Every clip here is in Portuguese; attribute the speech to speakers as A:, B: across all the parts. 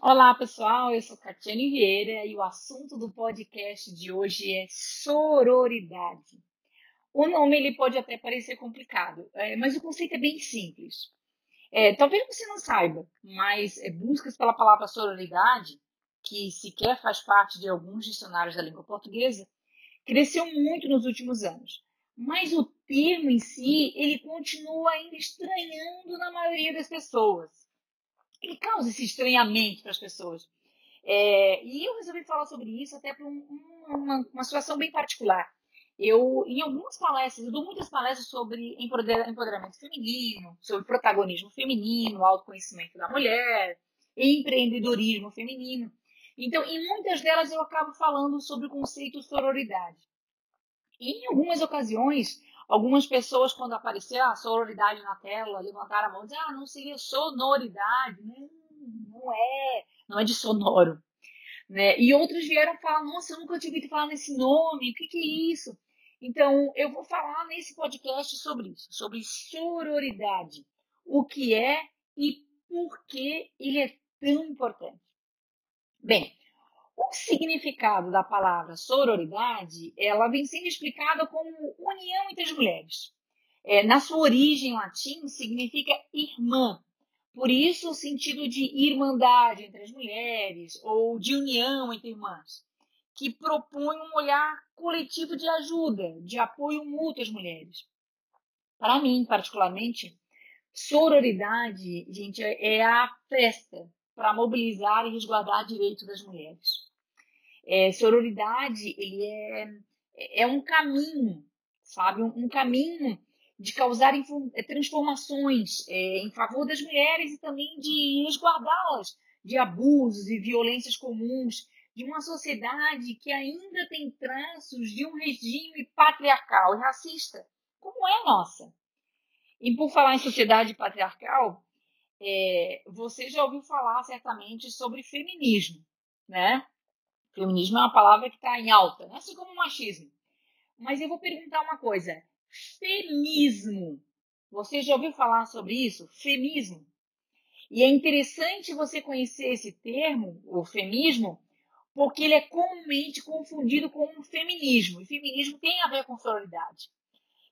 A: Olá, pessoal. Eu sou Catiane Vieira e o assunto do podcast de hoje é sororidade. O nome ele pode até parecer complicado, é, mas o conceito é bem simples. É, talvez você não saiba, mas é, buscas pela palavra sororidade, que sequer faz parte de alguns dicionários da língua portuguesa, cresceu muito nos últimos anos. Mas o termo em si, ele continua ainda estranhando na maioria das pessoas ele causa esse estranhamento para as pessoas. É, e eu resolvi falar sobre isso até por um, uma, uma situação bem particular. Eu, em algumas palestras, eu dou muitas palestras sobre empoderamento feminino, sobre protagonismo feminino, autoconhecimento da mulher, empreendedorismo feminino. Então, em muitas delas eu acabo falando sobre o conceito sororidade. E em algumas ocasiões, Algumas pessoas, quando aparecer a sororidade na tela, levantaram a mão e dizer, ah, não seria sonoridade. Não, não é, não é de sonoro. Né? E outras vieram falar, nossa, eu nunca tinha ouvido falar nesse nome, o que, que é isso? Então, eu vou falar nesse podcast sobre isso, sobre sororidade, o que é e por que ele é tão importante. Bem, o significado da palavra sororidade, ela vem sendo explicada como união entre as mulheres. É, na sua origem latim, significa irmã. Por isso, o sentido de irmandade entre as mulheres ou de união entre irmãs, que propõe um olhar coletivo de ajuda, de apoio mútuo às mulheres. Para mim, particularmente, sororidade, gente, é a festa para mobilizar e resguardar direitos das mulheres. É, sororidade, ele é, é um caminho, sabe? Um, um caminho de causar é, transformações é, em favor das mulheres e também de resguardá-las de abusos e violências comuns de uma sociedade que ainda tem traços de um regime patriarcal e racista, como é a nossa. E por falar em sociedade patriarcal, é, você já ouviu falar certamente sobre feminismo, né? Feminismo é uma palavra que está em alta, né? assim como machismo. Mas eu vou perguntar uma coisa: femismo. Você já ouviu falar sobre isso? Femismo. E é interessante você conhecer esse termo, o feminismo, porque ele é comumente confundido com o feminismo. E feminismo tem a ver com sororidade.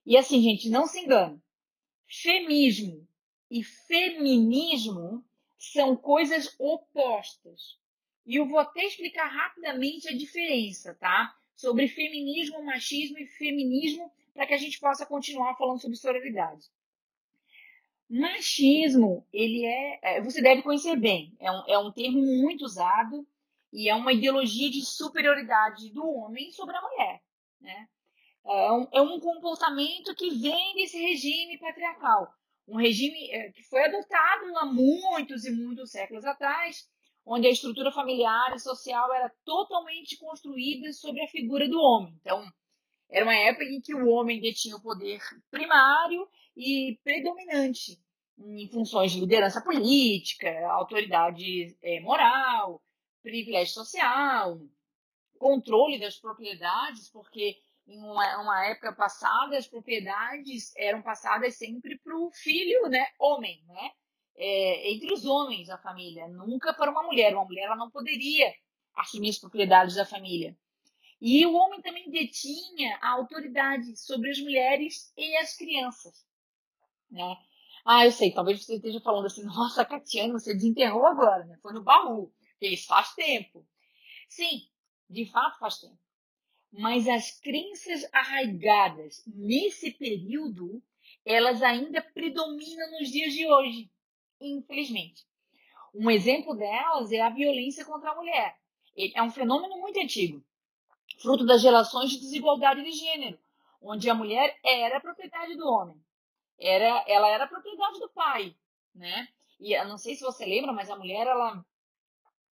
A: E assim, gente, não se engane. Feminismo e feminismo são coisas opostas. E eu vou até explicar rapidamente a diferença, tá? Sobre feminismo, machismo e feminismo, para que a gente possa continuar falando sobre sororidade. Machismo, ele é, é, você deve conhecer bem, é um, é um termo muito usado e é uma ideologia de superioridade do homem sobre a mulher, né? É um, é um comportamento que vem desse regime patriarcal, um regime é, que foi adotado há muitos e muitos séculos atrás onde a estrutura familiar e social era totalmente construída sobre a figura do homem. Então, era uma época em que o homem detinha o poder primário e predominante em funções de liderança política, autoridade é, moral, privilégio social, controle das propriedades, porque em uma, uma, época passada as propriedades eram passadas sempre para o filho, né, homem, né? É, entre os homens da família, nunca para uma mulher. Uma mulher ela não poderia assumir as propriedades da família. E o homem também detinha a autoridade sobre as mulheres e as crianças. Né? Ah, eu sei, talvez você esteja falando assim, nossa, Catiana, você desenterrou agora, né? Foi no baú. Isso faz tempo. Sim, de fato faz tempo. Mas as crenças arraigadas nesse período, elas ainda predominam nos dias de hoje infelizmente. Um exemplo delas é a violência contra a mulher. É um fenômeno muito antigo, fruto das relações de desigualdade de gênero, onde a mulher era propriedade do homem, era, ela era propriedade do pai, né? E eu não sei se você lembra, mas a mulher ela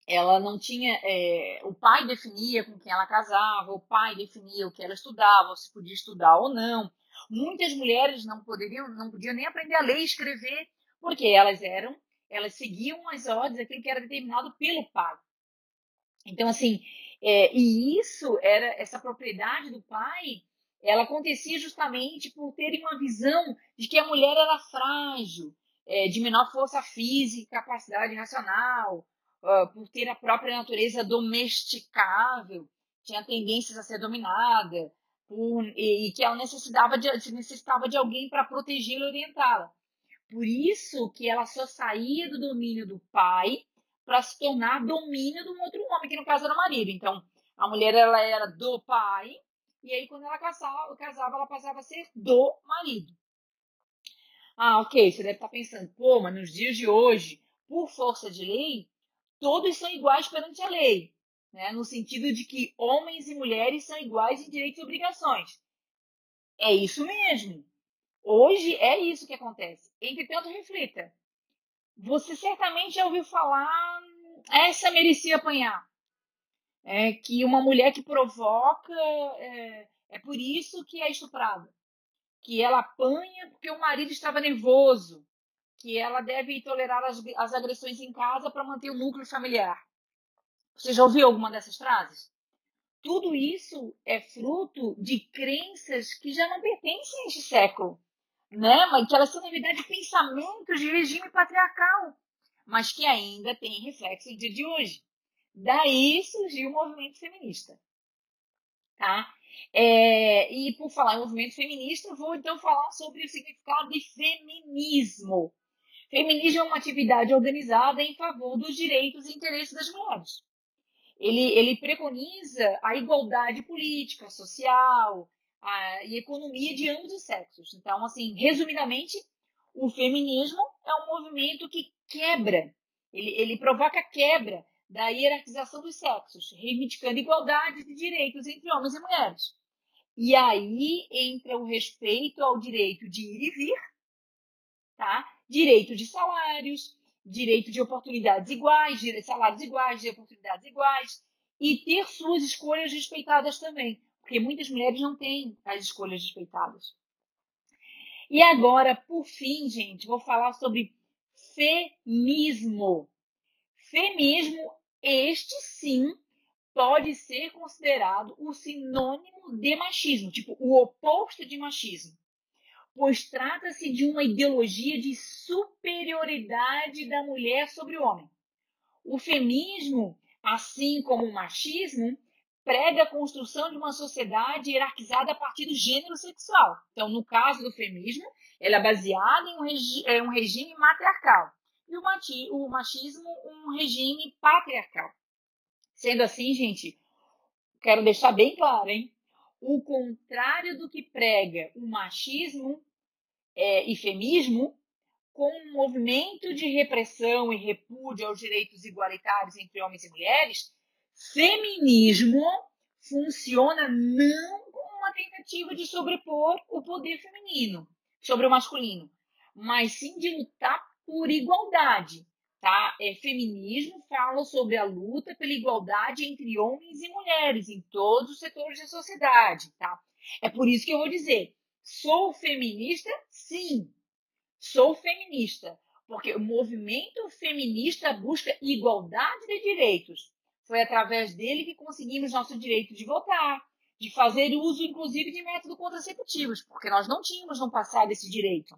A: ela não tinha é, o pai definia com quem ela casava, o pai definia o que ela estudava, se podia estudar ou não. Muitas mulheres não poderiam, não podiam nem aprender a ler e escrever porque elas eram, elas seguiam as ordens, aquilo que era determinado pelo pai. Então, assim, é, e isso era, essa propriedade do pai, ela acontecia justamente por terem uma visão de que a mulher era frágil, é, de menor força física, capacidade racional, uh, por ter a própria natureza domesticável, tinha tendências a ser dominada, por, e, e, que ela necessitava de, necessitava de alguém para protegê-la e orientá-la. Por isso que ela só saía do domínio do pai para se tornar domínio de um outro homem, que no caso era o marido. Então, a mulher ela era do pai, e aí quando ela casava, casava ela passava a ser do marido. Ah, ok, você deve estar pensando, pô, mas nos dias de hoje, por força de lei, todos são iguais perante a lei, né? no sentido de que homens e mulheres são iguais em direitos e obrigações. É isso mesmo. Hoje é isso que acontece. Entretanto, reflita. Você certamente já ouviu falar, essa merecia apanhar. É que uma mulher que provoca, é, é por isso que é estuprada. Que ela apanha porque o marido estava nervoso que ela deve tolerar as, as agressões em casa para manter o núcleo familiar. Você já ouviu alguma dessas frases? Tudo isso é fruto de crenças que já não pertencem a este século, né? mas que elas são, na verdade, pensamentos de regime patriarcal, mas que ainda têm reflexo no dia de hoje. Daí surgiu o movimento feminista. Tá? É, e por falar em movimento feminista, vou então falar sobre o significado de feminismo. Feminismo é uma atividade organizada em favor dos direitos e interesses das mulheres. Ele, ele preconiza a igualdade política, social a, e economia de ambos os sexos. Então, assim, resumidamente, o feminismo é um movimento que quebra, ele, ele provoca quebra da hierarquização dos sexos, reivindicando igualdade de direitos entre homens e mulheres. E aí entra o respeito ao direito de ir e vir, tá? direito de salários, direito de oportunidades iguais, salários iguais, de oportunidades iguais, e ter suas escolhas respeitadas também, porque muitas mulheres não têm as escolhas respeitadas. E agora, por fim, gente, vou falar sobre feminismo. Feminismo, este sim, pode ser considerado o sinônimo de machismo, tipo o oposto de machismo pois trata-se de uma ideologia de superioridade da mulher sobre o homem. O feminismo, assim como o machismo, prega a construção de uma sociedade hierarquizada a partir do gênero sexual. Então, no caso do feminismo, ela é baseada em um, regi é um regime matriarcal e o, o machismo um regime patriarcal. Sendo assim, gente, quero deixar bem claro, hein? O contrário do que prega o machismo é, e feminismo, com um movimento de repressão e repúdio aos direitos igualitários entre homens e mulheres, feminismo funciona não como uma tentativa de sobrepor o poder feminino sobre o masculino, mas sim de lutar por igualdade. Tá? É, feminismo fala sobre a luta pela igualdade entre homens e mulheres em todos os setores da sociedade. Tá? É por isso que eu vou dizer, Sou feminista? Sim, sou feminista, porque o movimento feminista busca igualdade de direitos. Foi através dele que conseguimos nosso direito de votar, de fazer uso, inclusive, de métodos contraceptivos, porque nós não tínhamos no passado esse direito.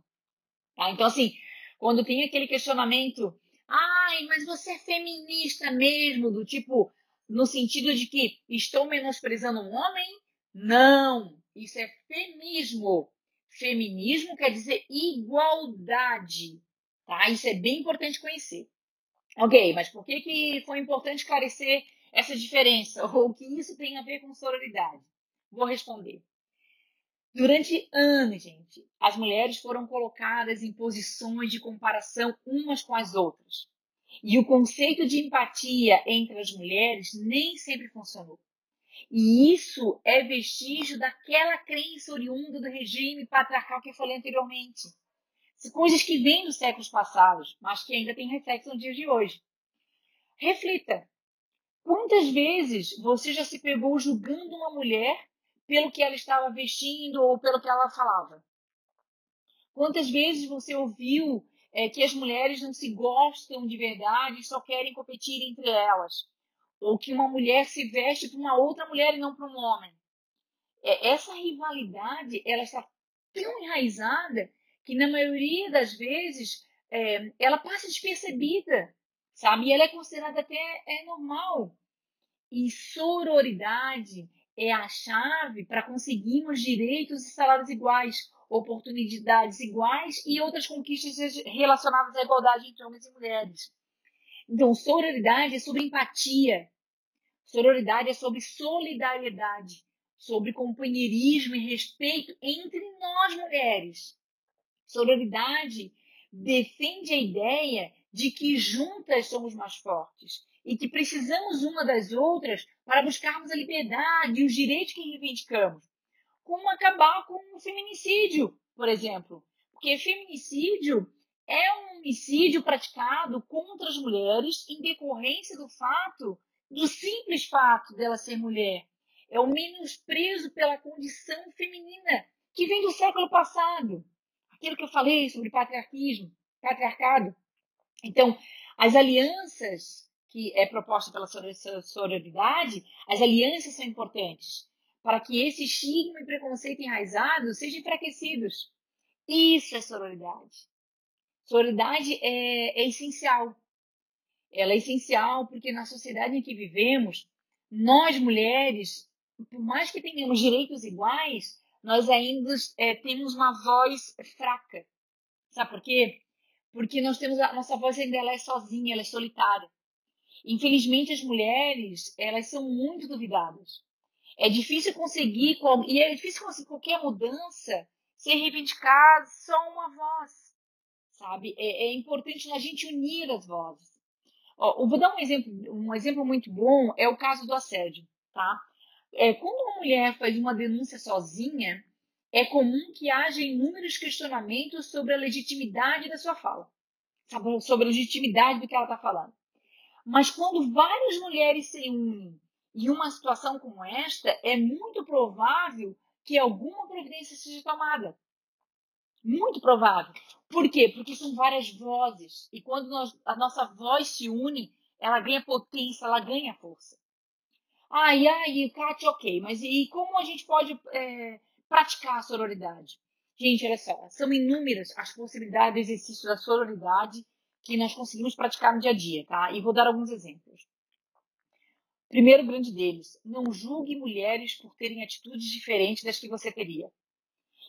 A: Tá? Então, assim, quando tem aquele questionamento, ai, mas você é feminista mesmo, do tipo, no sentido de que estou menosprezando um homem? Não, isso é feminismo. Feminismo quer dizer igualdade. Tá? Isso é bem importante conhecer. Ok, mas por que, que foi importante esclarecer essa diferença? Ou o que isso tem a ver com sororidade? Vou responder. Durante anos, gente, as mulheres foram colocadas em posições de comparação umas com as outras. E o conceito de empatia entre as mulheres nem sempre funcionou. E isso é vestígio daquela crença oriunda do regime patriarcal que eu falei anteriormente. Coisas que vêm dos séculos passados, mas que ainda têm reflexo no dia de hoje. Reflita. Quantas vezes você já se pegou julgando uma mulher pelo que ela estava vestindo ou pelo que ela falava? Quantas vezes você ouviu é, que as mulheres não se gostam de verdade e só querem competir entre elas? ou que uma mulher se veste para uma outra mulher e não para um homem. É, essa rivalidade ela está tão enraizada que na maioria das vezes é, ela passa despercebida. sabe? E ela é considerada até é normal. E sororidade é a chave para conseguirmos direitos e salários iguais, oportunidades iguais e outras conquistas relacionadas à igualdade entre homens e mulheres. Então, sororidade é sobre empatia. Sororidade é sobre solidariedade, sobre companheirismo e respeito entre nós mulheres. Sororidade defende a ideia de que juntas somos mais fortes e que precisamos uma das outras para buscarmos a liberdade e os direitos que reivindicamos. Como acabar com o feminicídio, por exemplo. Porque feminicídio é um homicídio praticado contra as mulheres em decorrência do fato, do simples fato dela ser mulher. É o menosprezo pela condição feminina que vem do século passado. Aquilo que eu falei sobre patriarquismo, patriarcado. Então, as alianças que é proposta pela sororidade, as alianças são importantes para que esse estigma e preconceito enraizados sejam enfraquecidos. Isso é sororidade. Sororidade é, é essencial. Ela é essencial porque na sociedade em que vivemos, nós mulheres, por mais que tenhamos direitos iguais, nós ainda é, temos uma voz fraca. Sabe por quê? Porque nós temos a nossa voz ainda ela é sozinha, ela é solitária. Infelizmente, as mulheres, elas são muito duvidadas. É difícil conseguir, e é difícil conseguir qualquer mudança sem reivindicar só uma voz, sabe? É, é importante a gente unir as vozes. Ó, eu vou dar um exemplo, um exemplo muito bom, é o caso do assédio, tá? É, quando uma mulher faz uma denúncia sozinha, é comum que haja inúmeros questionamentos sobre a legitimidade da sua fala, sobre a legitimidade do que ela está falando. Mas quando várias mulheres se unem em uma situação como esta, é muito provável que alguma providência seja tomada. Muito provável. Por quê? Porque são várias vozes. E quando nós, a nossa voz se une, ela ganha potência, ela ganha força. Ai, ai, Kátia, ok, mas e como a gente pode é, praticar a sororidade? Gente, olha só, são inúmeras as possibilidades de exercício da sororidade que nós conseguimos praticar no dia a dia, tá? E vou dar alguns exemplos. Primeiro grande deles, não julgue mulheres por terem atitudes diferentes das que você teria.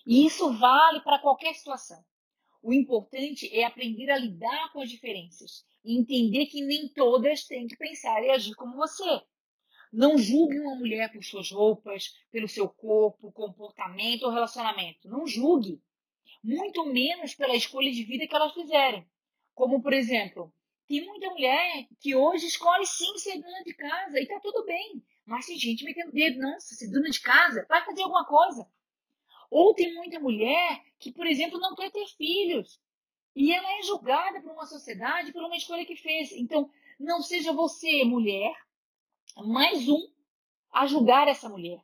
A: E isso vale para qualquer situação. O importante é aprender a lidar com as diferenças e entender que nem todas têm que pensar e agir como você. Não julgue uma mulher por suas roupas, pelo seu corpo, comportamento ou relacionamento. Não julgue. Muito menos pela escolha de vida que elas fizerem. Como, por exemplo, tem muita mulher que hoje escolhe sim ser dona de casa e tá tudo bem. Mas tem gente metendo dedo, nossa, ser dona de casa, vai fazer alguma coisa. Ou tem muita mulher que, por exemplo, não quer ter filhos. E ela é julgada por uma sociedade por uma escolha que fez. Então, não seja você, mulher, mais um a julgar essa mulher.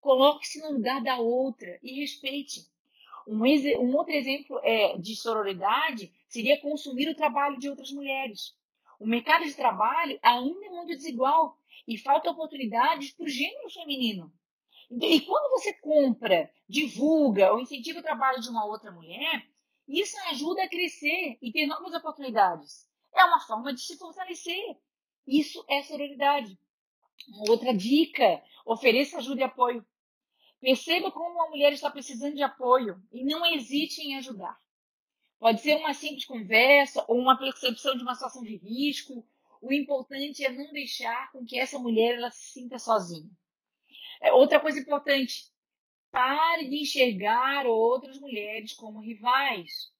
A: Coloque-se no lugar da outra e respeite. Um, um outro exemplo é, de sororidade seria consumir o trabalho de outras mulheres. O mercado de trabalho ainda é muito desigual e falta oportunidades para o gênero feminino. E quando você compra, divulga ou incentiva o trabalho de uma outra mulher, isso ajuda a crescer e ter novas oportunidades. É uma forma de se fortalecer. Isso é sororidade. Outra dica: ofereça ajuda e apoio. Perceba como uma mulher está precisando de apoio e não hesite em ajudar. Pode ser uma simples conversa ou uma percepção de uma situação de risco. O importante é não deixar com que essa mulher ela se sinta sozinha. É, outra coisa importante, pare de enxergar outras mulheres como rivais.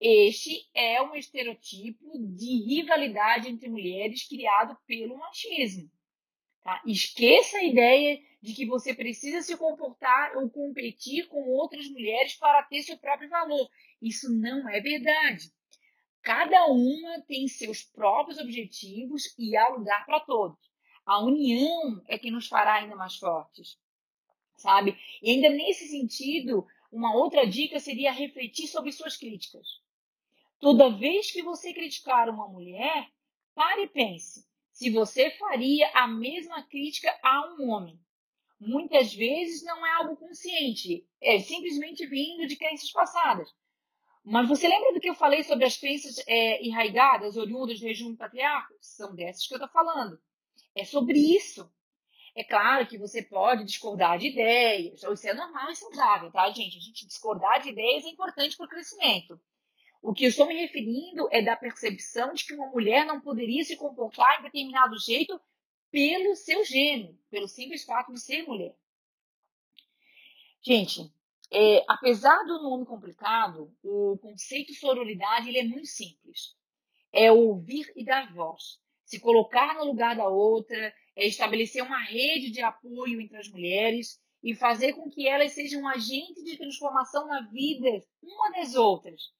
A: Este é um estereotipo de rivalidade entre mulheres criado pelo machismo. Tá? Esqueça a ideia de que você precisa se comportar ou competir com outras mulheres para ter seu próprio valor. Isso não é verdade. Cada uma tem seus próprios objetivos e há lugar para todos. A união é que nos fará ainda mais fortes, sabe? E ainda nesse sentido, uma outra dica seria refletir sobre suas críticas. Toda vez que você criticar uma mulher, pare e pense se você faria a mesma crítica a um homem. Muitas vezes não é algo consciente, é simplesmente vindo de crenças passadas. Mas você lembra do que eu falei sobre as crenças é, enraigadas, oriundas do regime patriarca? São dessas que eu estou falando. É sobre isso. É claro que você pode discordar de ideias, isso é normal e saudável, tá, gente? A gente discordar de ideias é importante para o crescimento. O que eu estou me referindo é da percepção de que uma mulher não poderia se comportar em determinado jeito pelo seu gênero, pelo simples fato de ser mulher. Gente, é, apesar do nome complicado, o conceito sororidade ele é muito simples. É ouvir e dar voz, se colocar no lugar da outra, é estabelecer uma rede de apoio entre as mulheres e fazer com que elas sejam um agente de transformação na vida uma das outras.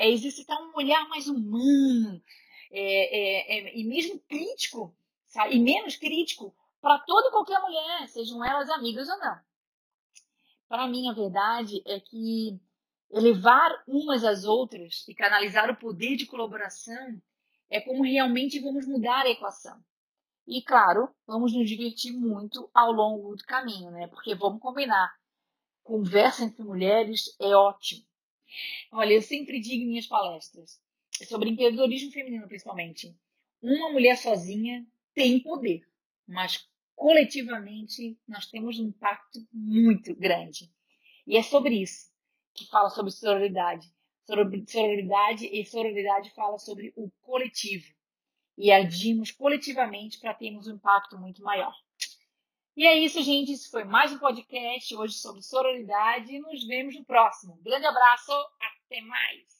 A: É exercitar um olhar mais humano é, é, é, e mesmo crítico, sabe? e menos crítico para toda e qualquer mulher, sejam elas amigas ou não. Para mim, a verdade é que elevar umas às outras e canalizar o poder de colaboração é como realmente vamos mudar a equação. E claro, vamos nos divertir muito ao longo do caminho, né? Porque vamos combinar, conversa entre mulheres é ótimo. Olha, eu sempre digo em minhas palestras sobre empreendedorismo feminino, principalmente. Uma mulher sozinha tem poder, mas coletivamente nós temos um impacto muito grande. E é sobre isso que fala sobre sororidade. Sororidade e sororidade fala sobre o coletivo e agimos coletivamente para termos um impacto muito maior. E é isso, gente. Isso foi mais um podcast hoje sobre sororidade. Nos vemos no próximo. grande abraço. Até mais.